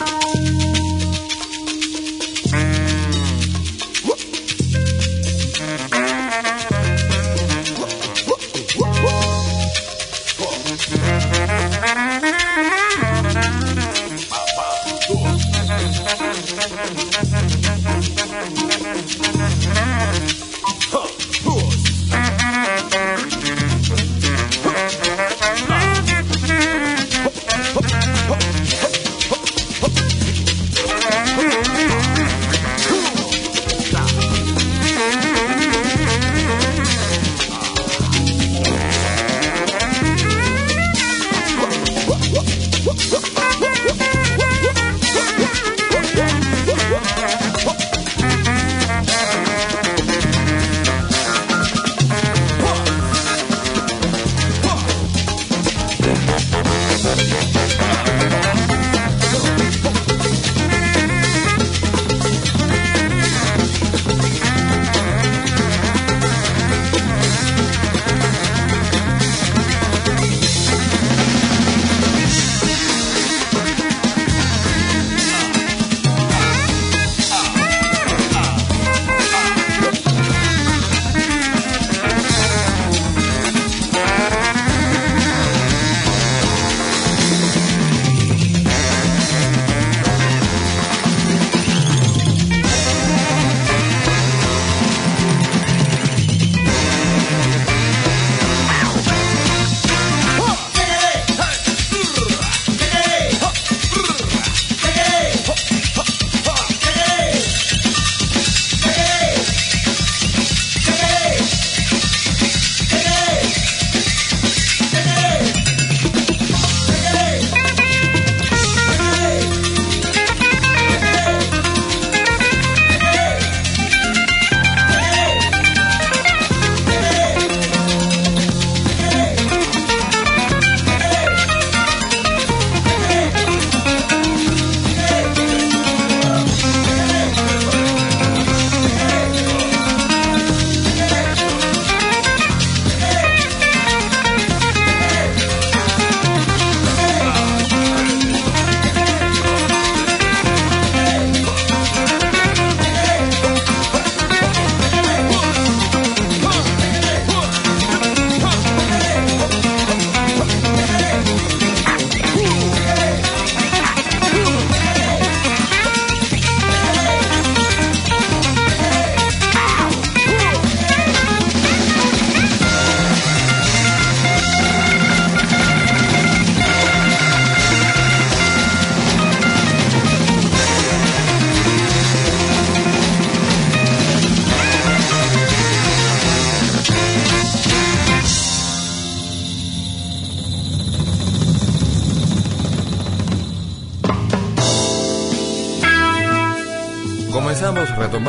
Bye.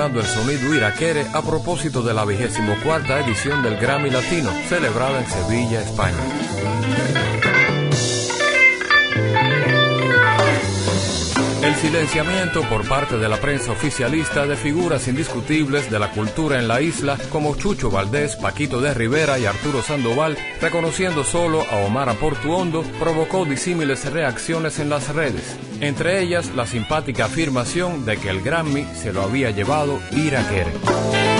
El sonido iraquere a propósito de la vigésimo cuarta edición del Grammy Latino, celebrada en Sevilla, España. El silenciamiento por parte de la prensa oficialista de figuras indiscutibles de la cultura en la isla como Chucho Valdés, Paquito de Rivera y Arturo Sandoval, reconociendo solo a Omar Aportuondo, provocó disímiles reacciones en las redes, entre ellas la simpática afirmación de que el Grammy se lo había llevado. Arturo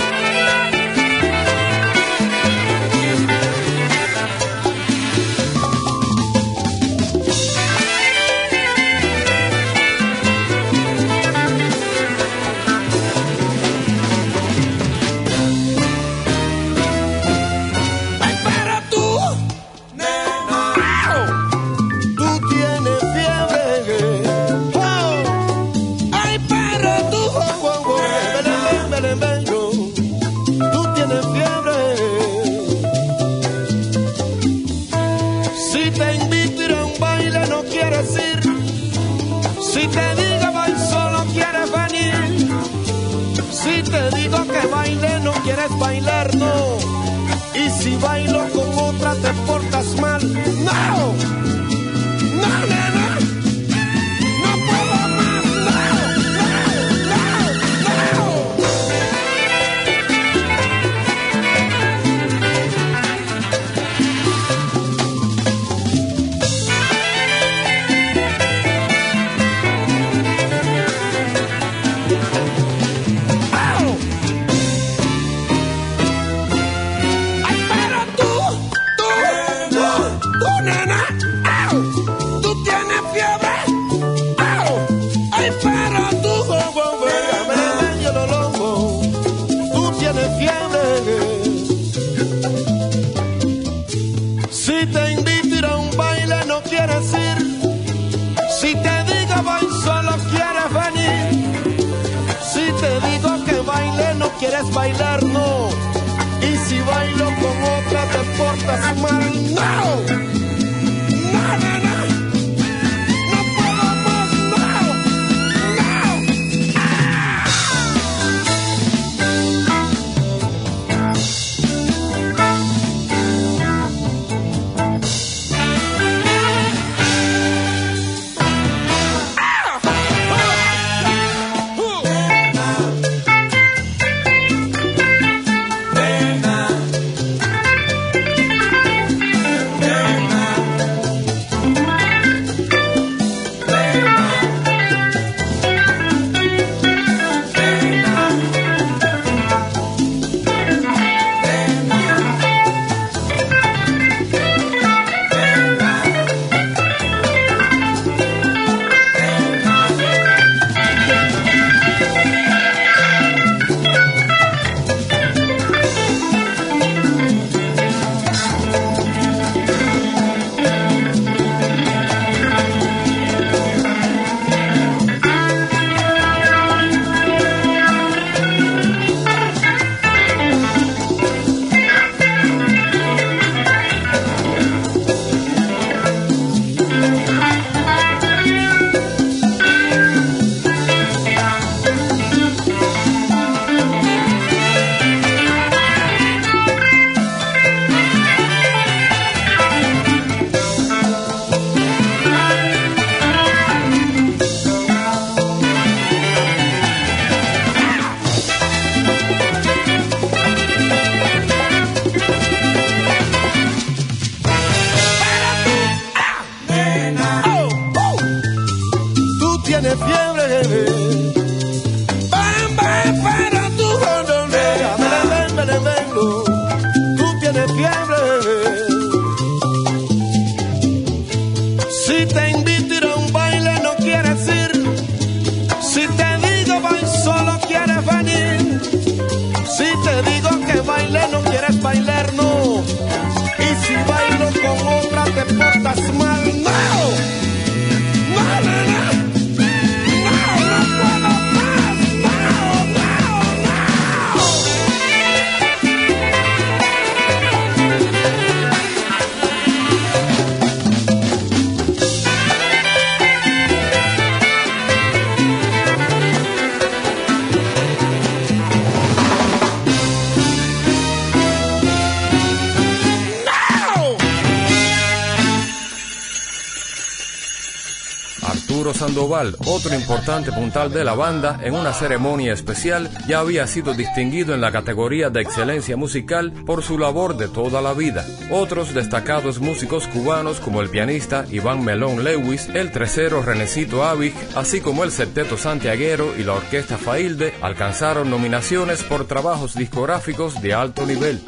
want the money now. tiene fiebre. Bam, bam, para tu rondonera. Ven, ven, ven, ven, tú tienes fiebre. Si te invito a ir a un baile, no quieres ir. Si te digo ven, solo quieres venir. Si te digo que baile, no quieres bailar, no. Y si bailo con otra, te portas mal, no. Sandoval, otro importante puntal de la banda, en una ceremonia especial ya había sido distinguido en la categoría de excelencia musical por su labor de toda la vida. Otros destacados músicos cubanos como el pianista Iván Melón Lewis, el trecero Renecito Avic, así como el septeto santiaguero y la orquesta Failde alcanzaron nominaciones por trabajos discográficos de alto nivel.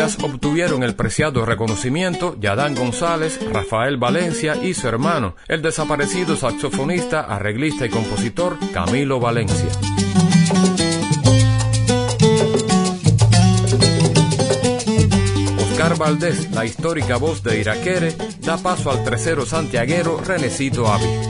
Obtuvieron el preciado reconocimiento Yadán González, Rafael Valencia y su hermano, el desaparecido saxofonista, arreglista y compositor Camilo Valencia. Oscar Valdés, la histórica voz de Iraquere, da paso al tercero santiaguero Renecito Avi.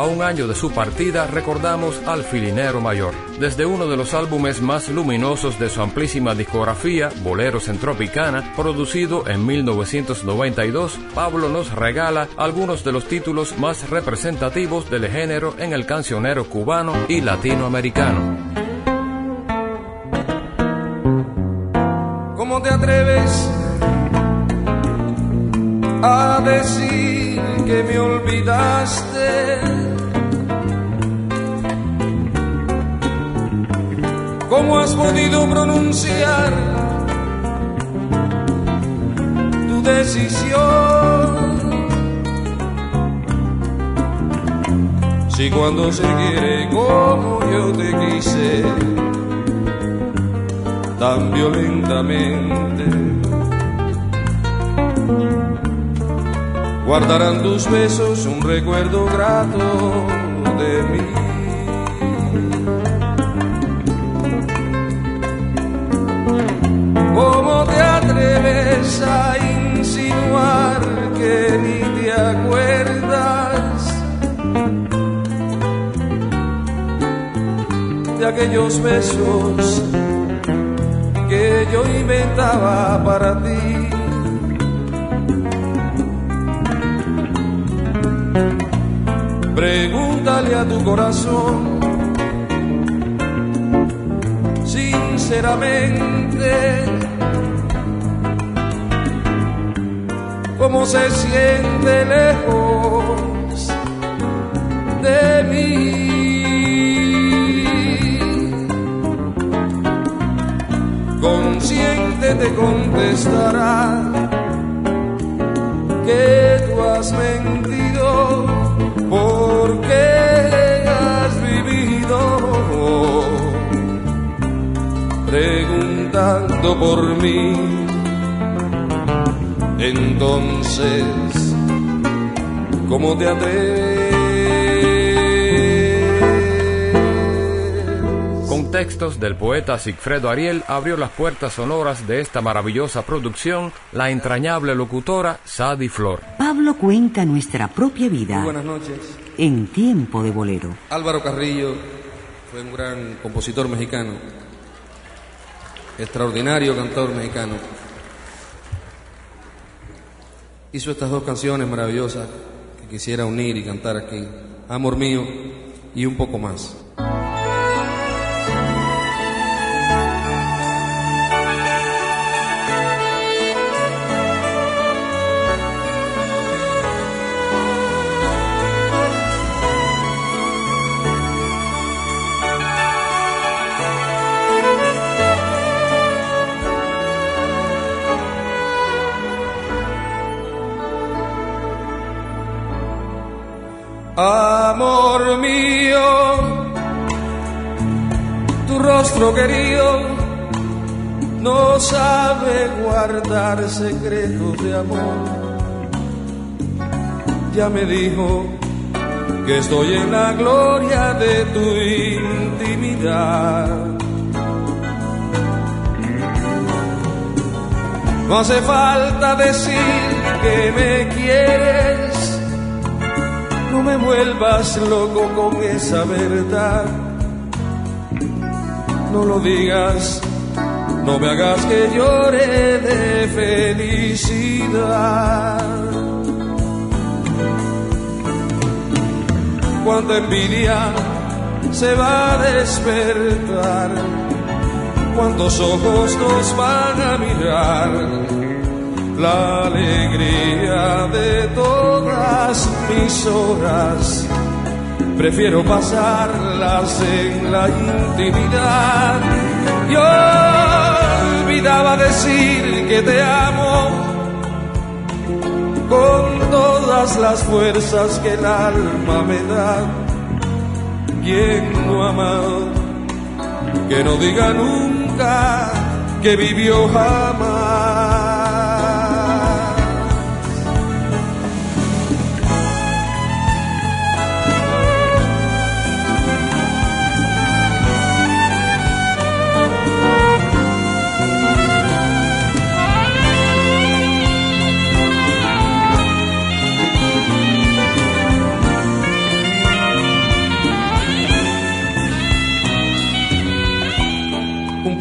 un año de su partida recordamos al filinero mayor. Desde uno de los álbumes más luminosos de su amplísima discografía, Boleros en Tropicana, producido en 1992, Pablo nos regala algunos de los títulos más representativos del género en el cancionero cubano y latinoamericano. ¿Cómo te atreves a decir que me olvidaste? ¿Cómo has podido pronunciar tu decisión? Si cuando se quiere como yo te quise, tan violentamente, guardarán tus besos un recuerdo grato de mí. A insinuar que ni te acuerdas de aquellos besos que yo inventaba para ti. Pregúntale a tu corazón sinceramente cómo se siente lejos de mí. Consciente te contestará que tú has mentido porque has vivido preguntando por mí. Entonces, ¿cómo te atreves? Con textos del poeta Sigfredo Ariel abrió las puertas sonoras de esta maravillosa producción la entrañable locutora Sadi Flor. Pablo cuenta nuestra propia vida Muy buenas noches. en tiempo de bolero. Álvaro Carrillo fue un gran compositor mexicano, extraordinario cantor mexicano. Hizo estas dos canciones maravillosas que quisiera unir y cantar aquí. Amor mío y un poco más. Amor mío, tu rostro querido no sabe guardar secretos de amor. Ya me dijo que estoy en la gloria de tu intimidad. No hace falta decir que me quieres no me vuelvas loco con esa verdad. No lo digas, no me hagas que llore de felicidad. Cuánta envidia se va a despertar, cuántos ojos nos van a mirar la alegría de todas mis horas. Prefiero pasarlas en la intimidad. Yo olvidaba decir que te amo con todas las fuerzas que el alma me da. Quien no amado, que no diga nunca que vivió jamás.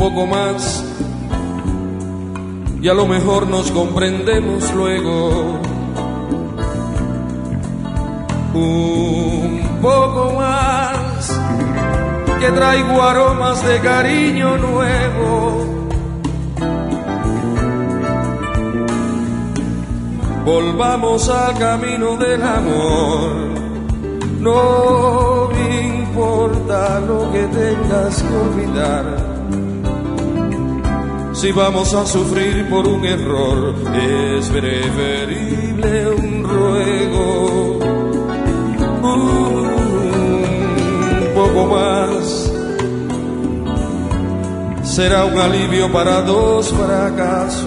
Poco más y a lo mejor nos comprendemos luego. Un poco más que traigo aromas de cariño nuevo. Volvamos al camino del amor. No importa lo que tengas que olvidar. Si vamos a sufrir por un error, es preferible un ruego. Un poco más será un alivio para dos fracasos.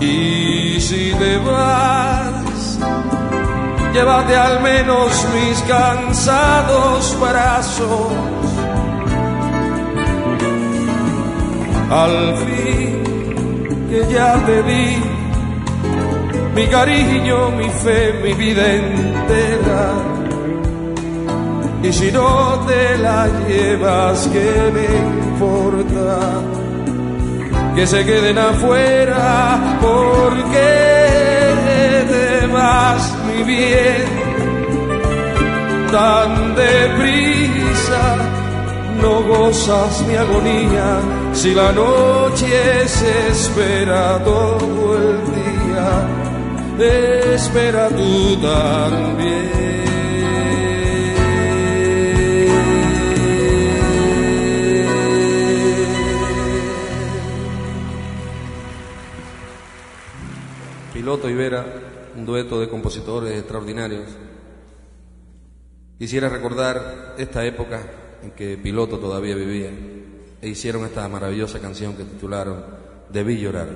Y si te vas, llévate al menos mis cansados brazos. Al fin que ya te di mi cariño, mi fe, mi vida entera. Y si no te la llevas, ¿qué me importa? Que se queden afuera, porque te vas, mi bien, tan deprisa. No gozas mi agonía si la noche se espera todo el día? Espera tú también. Piloto y Vera, un dueto de compositores extraordinarios. Quisiera recordar esta época en que Piloto todavía vivía e hicieron esta maravillosa canción que titularon Debí llorar.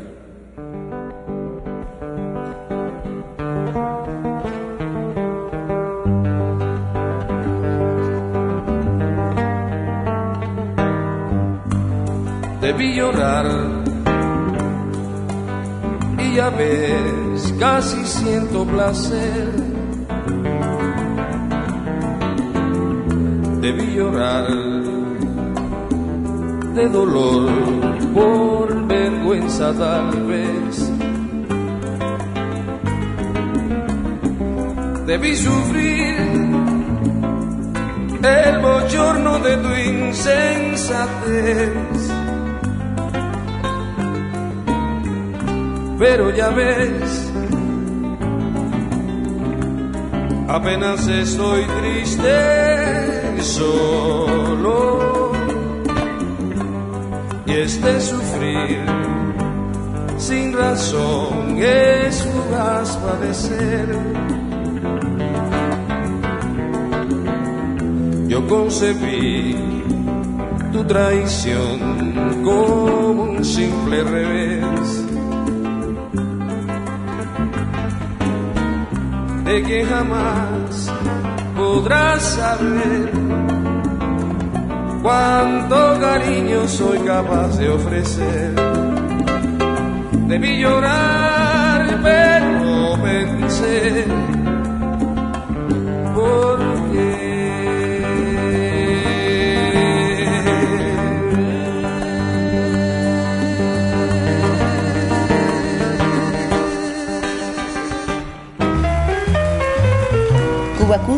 Debí llorar y ya ves, casi siento placer de dolor por vergüenza tal vez. Debí sufrir el bochorno de tu insensatez. Pero ya ves, apenas estoy triste solo y este sufrir sin razón es fugaz padecer. Yo concebí tu traición como un simple revés. De que jamás podrás saber cuánto cariño soy capaz de ofrecer. Debí llorar, pero pensé,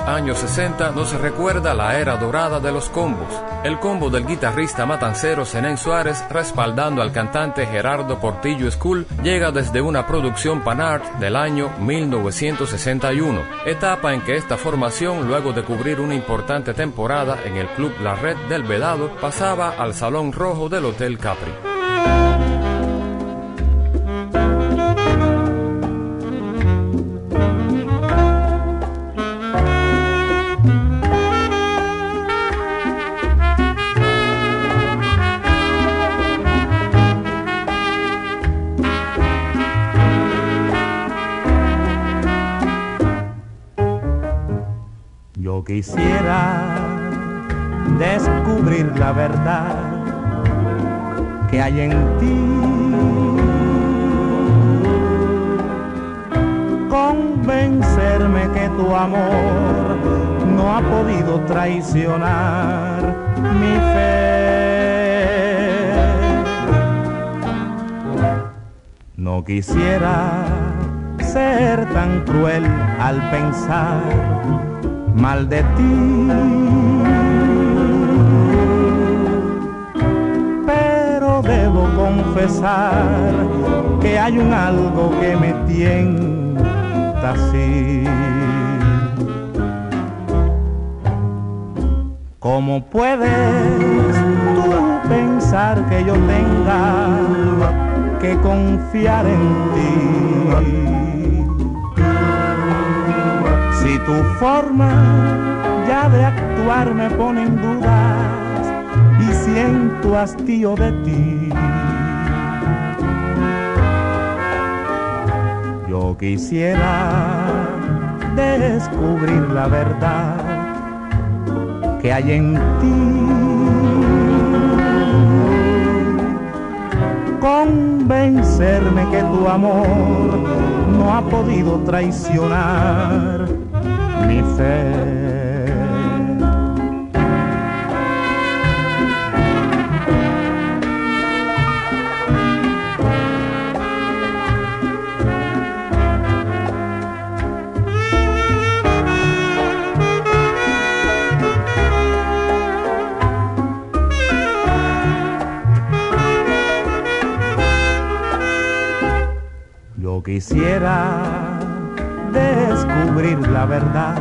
Años 60 nos recuerda la era dorada de los combos. El combo del guitarrista matancero Zenén Suárez respaldando al cantante Gerardo Portillo School llega desde una producción Panart del año 1961, etapa en que esta formación, luego de cubrir una importante temporada en el Club La Red del Vedado, pasaba al Salón Rojo del Hotel Capri. Quisiera descubrir la verdad que hay en ti. Convencerme que tu amor no ha podido traicionar mi fe. No quisiera ser tan cruel al pensar mal de ti. Pero debo confesar que hay un algo que me tienta así. ¿Cómo puedes tú pensar que yo tenga que confiar en ti? Tu forma ya de actuar me pone en dudas y siento hastío de ti. Yo quisiera descubrir la verdad que hay en ti. Convencerme que tu amor no ha podido traicionar mi fe. quisiera descubrir la verdad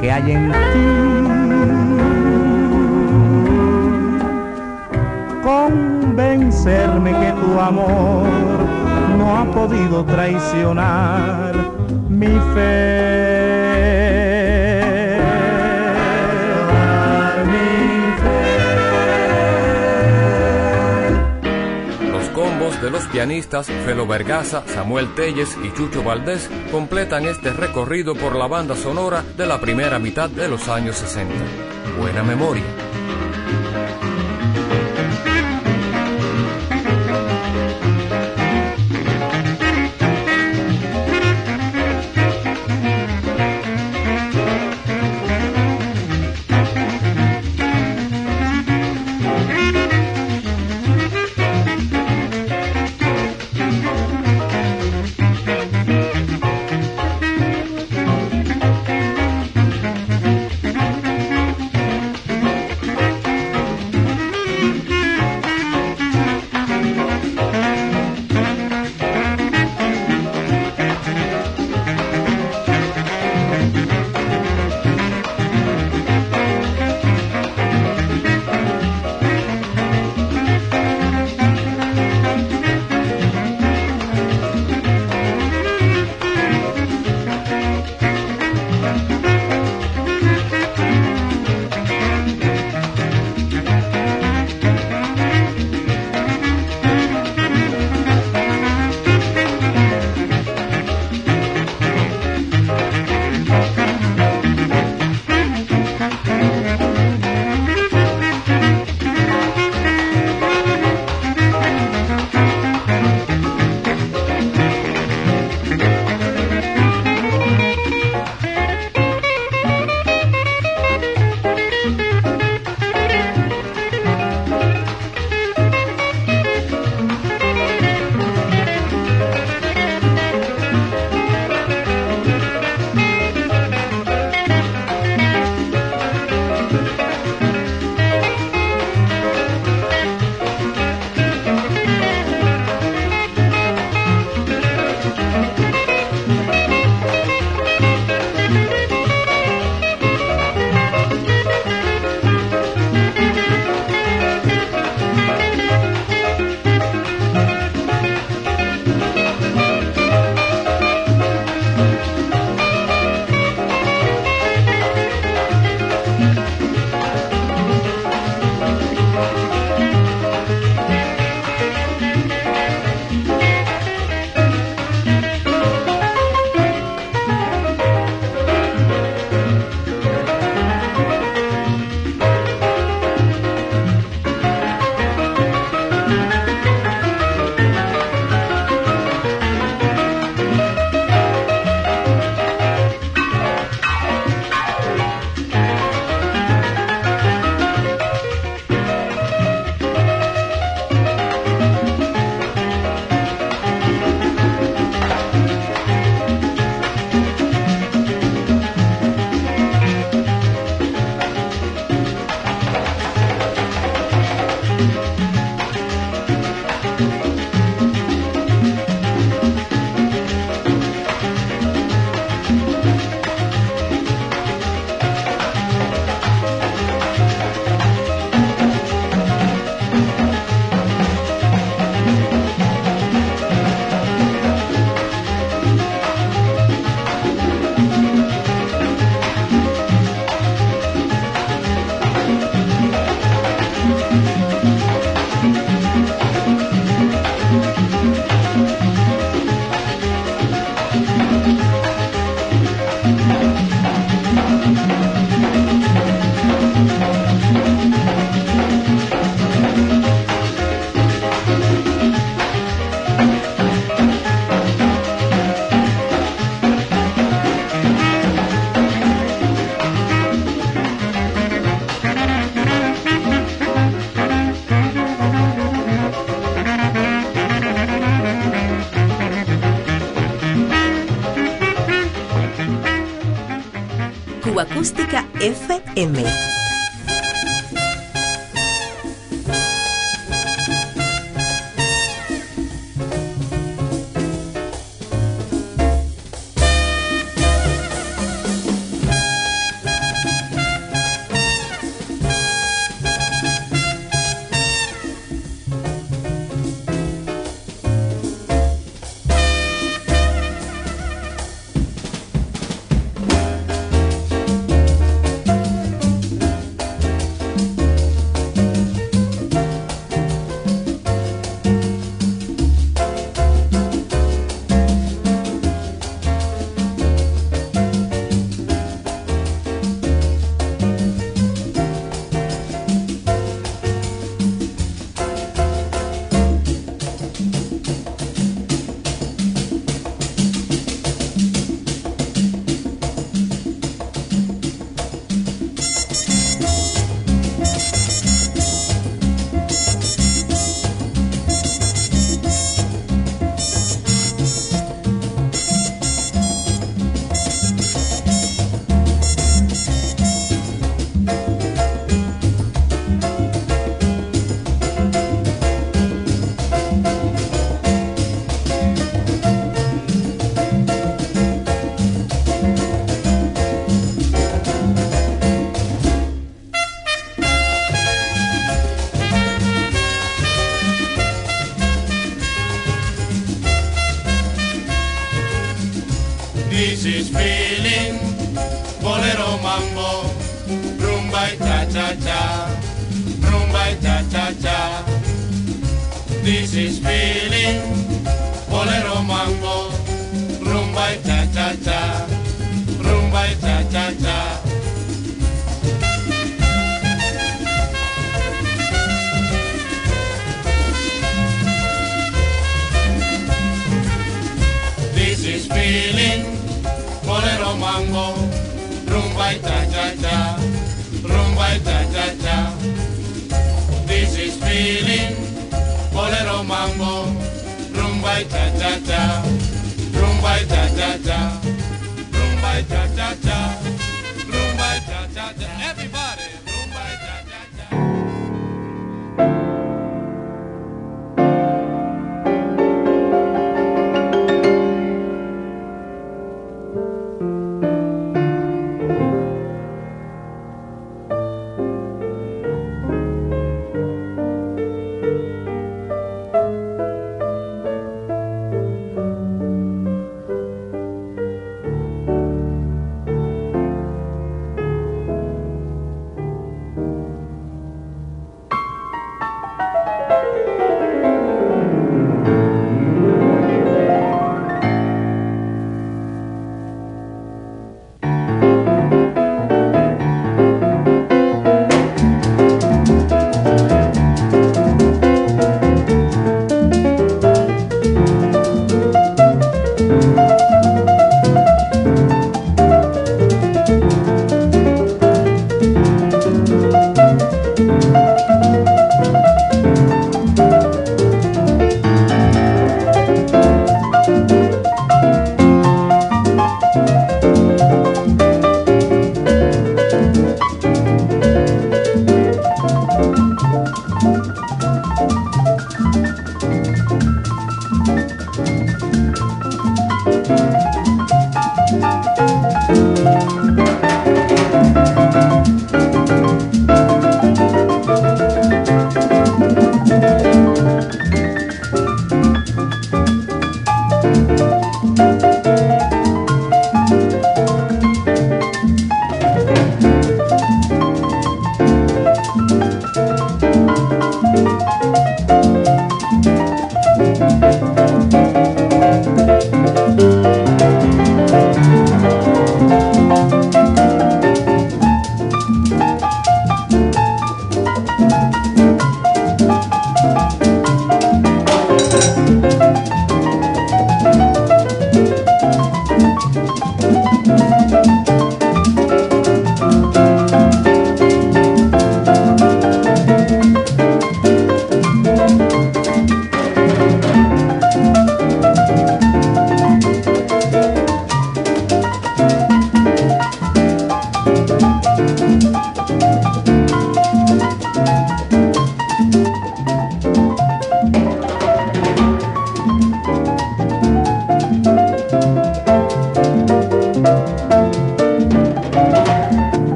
que hay en ti. Convencerme que tu amor no ha podido traicionar mi fe. De los pianistas Felo Vergaza, Samuel Telles y Chucho Valdés completan este recorrido por la banda sonora de la primera mitad de los años 60. Buena memoria. FM.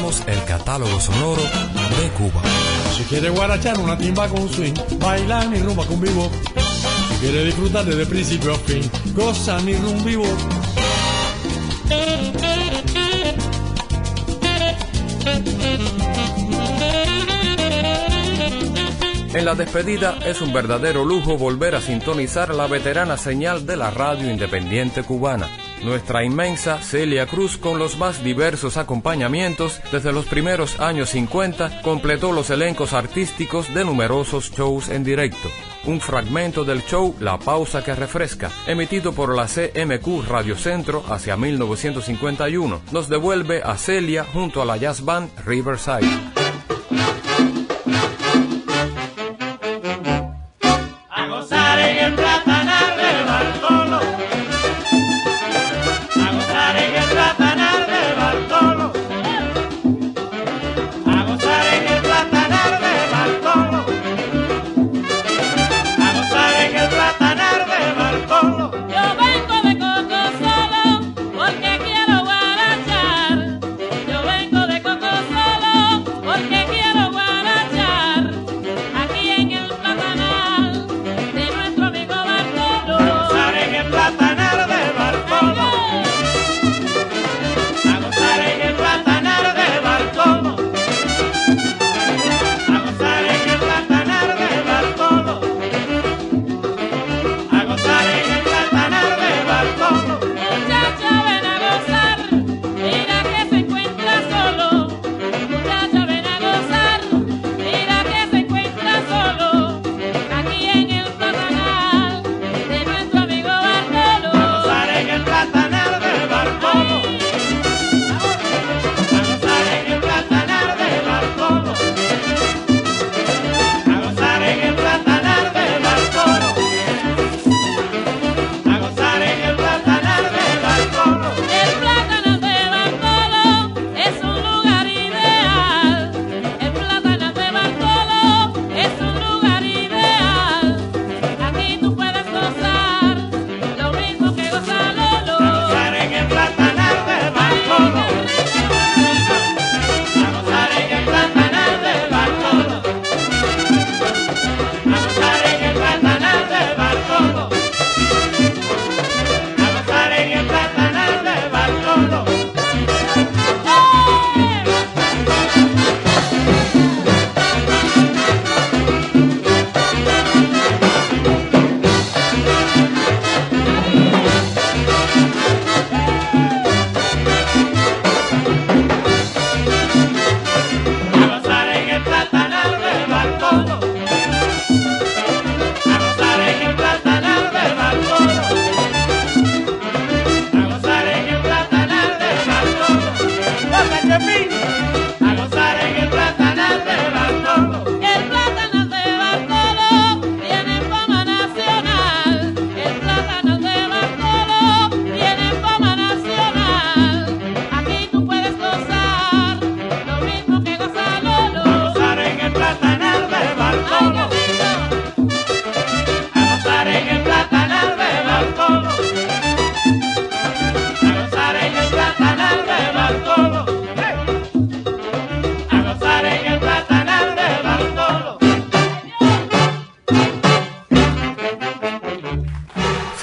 El catálogo sonoro de Cuba. Si quieres guarachar una timba con swing, bailar mi rumba con vivo. Si quieres disfrutar desde principio a fin, goza mi rumba vivo. En la despedida es un verdadero lujo volver a sintonizar la veterana señal de la radio independiente cubana. Nuestra inmensa Celia Cruz con los más diversos acompañamientos desde los primeros años 50 completó los elencos artísticos de numerosos shows en directo. Un fragmento del show La Pausa que Refresca, emitido por la CMQ Radio Centro hacia 1951, nos devuelve a Celia junto a la jazz band Riverside.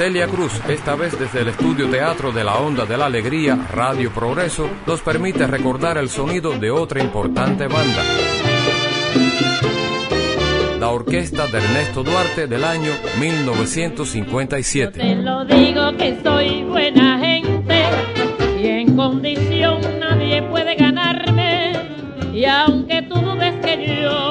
Celia Cruz, esta vez desde el estudio teatro de la Onda de la Alegría, Radio Progreso, nos permite recordar el sonido de otra importante banda. La orquesta de Ernesto Duarte del año 1957. te lo digo que soy buena gente y en condición nadie puede ganarme y aunque tú dudes que yo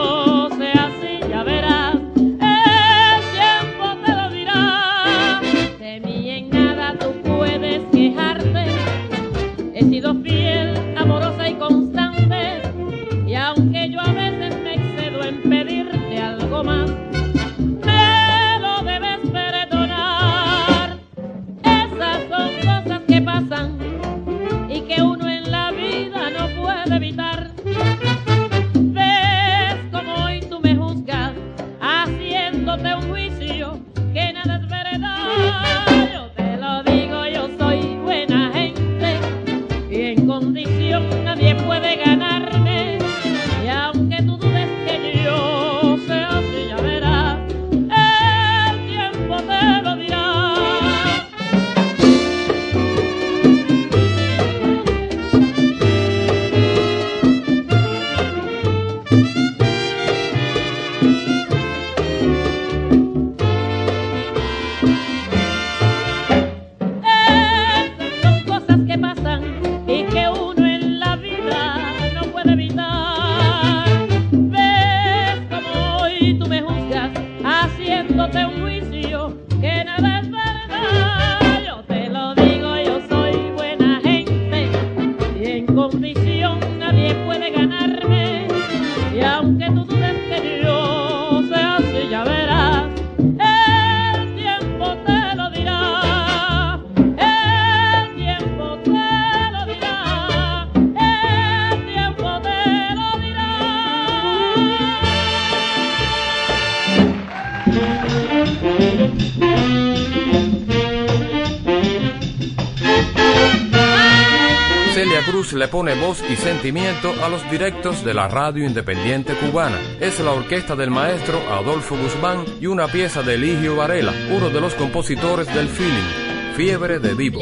voz y sentimiento a los directos de la radio independiente cubana. Es la orquesta del maestro Adolfo Guzmán y una pieza de Eligio Varela, uno de los compositores del feeling, Fiebre de Vivo.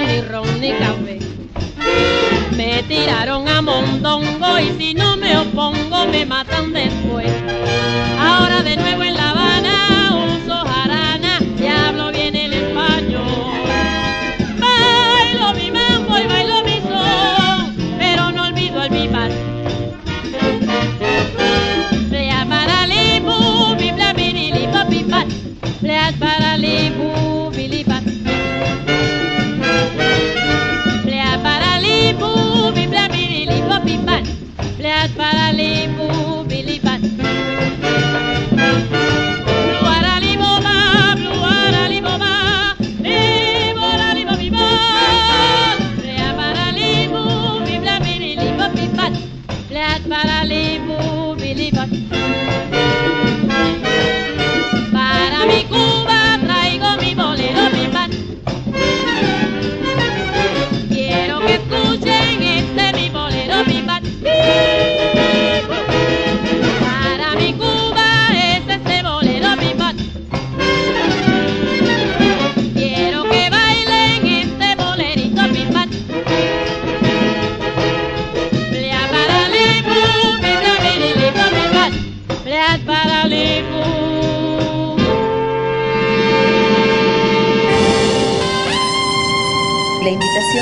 Ni ron ni café. Me tiraron a mondongo y si no me opongo me matan después.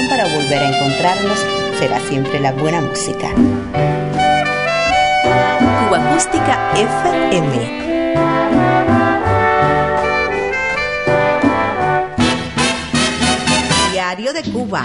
Para volver a encontrarnos será siempre la buena música. Cuba Acústica FM. Diario de Cuba.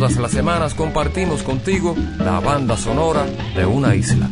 Todas las semanas compartimos contigo la banda sonora de una isla.